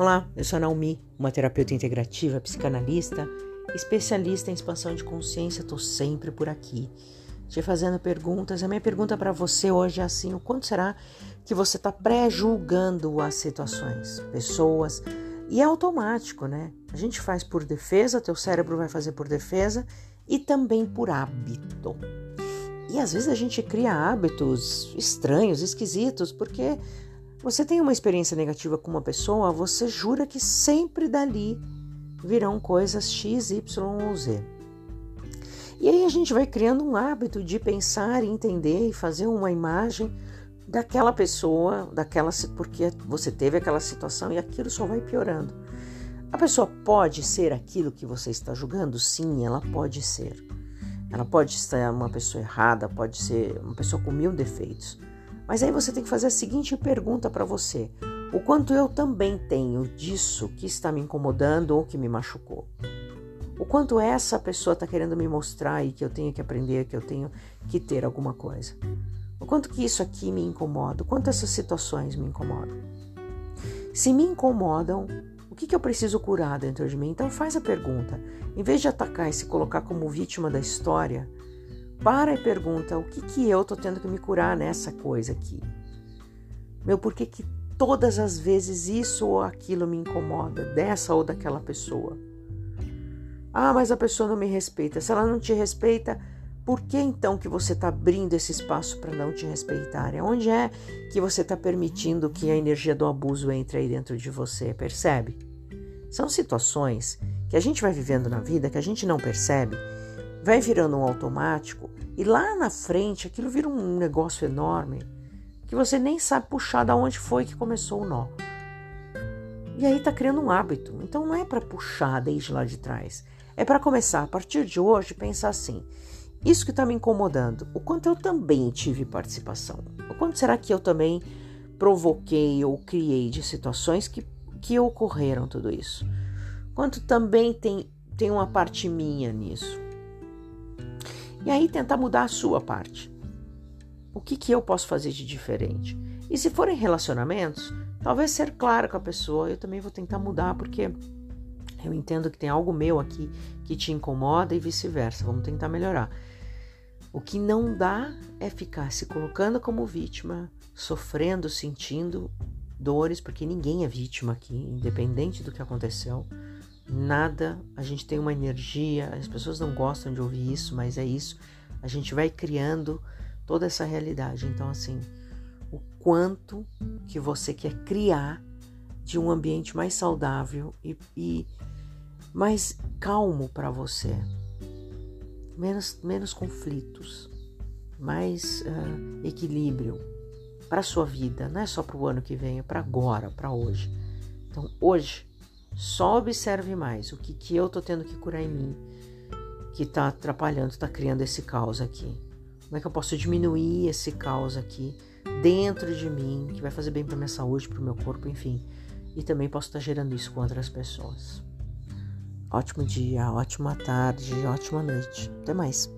Olá, eu sou a Naomi, uma terapeuta integrativa, psicanalista, especialista em expansão de consciência. Estou sempre por aqui, te fazendo perguntas. A minha pergunta para você hoje é assim: o quanto será que você está pré-julgando as situações, pessoas? E é automático, né? A gente faz por defesa, teu cérebro vai fazer por defesa e também por hábito. E às vezes a gente cria hábitos estranhos, esquisitos, porque você tem uma experiência negativa com uma pessoa, você jura que sempre dali virão coisas X, Y ou Z. E aí a gente vai criando um hábito de pensar, entender e fazer uma imagem daquela pessoa, daquela porque você teve aquela situação e aquilo só vai piorando. A pessoa pode ser aquilo que você está julgando? Sim, ela pode ser. Ela pode ser uma pessoa errada, pode ser uma pessoa com mil defeitos. Mas aí você tem que fazer a seguinte pergunta para você: o quanto eu também tenho disso que está me incomodando ou que me machucou? O quanto essa pessoa está querendo me mostrar e que eu tenho que aprender, que eu tenho que ter alguma coisa? O quanto que isso aqui me incomoda? O quanto essas situações me incomodam? Se me incomodam, o que, que eu preciso curar dentro de mim? Então faz a pergunta. Em vez de atacar e se colocar como vítima da história, para e pergunta: o que, que eu tô tendo que me curar nessa coisa aqui? Meu, por que, que todas as vezes isso ou aquilo me incomoda, dessa ou daquela pessoa? Ah, mas a pessoa não me respeita. Se ela não te respeita, por que então que você está abrindo esse espaço para não te respeitar? Onde é que você está permitindo que a energia do abuso entre aí dentro de você? Percebe? São situações que a gente vai vivendo na vida que a gente não percebe vai virando um automático e lá na frente aquilo vira um negócio enorme que você nem sabe puxar da onde foi que começou o nó. E aí tá criando um hábito. Então não é para puxar desde lá de trás. É para começar a partir de hoje pensar assim: isso que está me incomodando, o quanto eu também tive participação? O quanto será que eu também provoquei ou criei de situações que, que ocorreram tudo isso? Quanto também tem, tem uma parte minha nisso? E aí tentar mudar a sua parte. O que, que eu posso fazer de diferente? E se forem relacionamentos, talvez ser claro com a pessoa, eu também vou tentar mudar, porque eu entendo que tem algo meu aqui que te incomoda e vice-versa. Vamos tentar melhorar. O que não dá é ficar se colocando como vítima, sofrendo, sentindo dores, porque ninguém é vítima aqui, independente do que aconteceu. Nada, a gente tem uma energia, as pessoas não gostam de ouvir isso, mas é isso. A gente vai criando toda essa realidade. Então, assim, o quanto que você quer criar de um ambiente mais saudável e, e mais calmo para você, menos, menos conflitos, mais uh, equilíbrio para sua vida, não é só para o ano que vem, é para agora, para hoje. Então, hoje só observe mais o que, que eu tô tendo que curar em mim, que tá atrapalhando, tá criando esse caos aqui. Como é que eu posso diminuir esse caos aqui dentro de mim, que vai fazer bem para minha saúde, para o meu corpo, enfim. E também posso estar tá gerando isso com outras pessoas. Ótimo dia, ótima tarde, ótima noite. Até mais.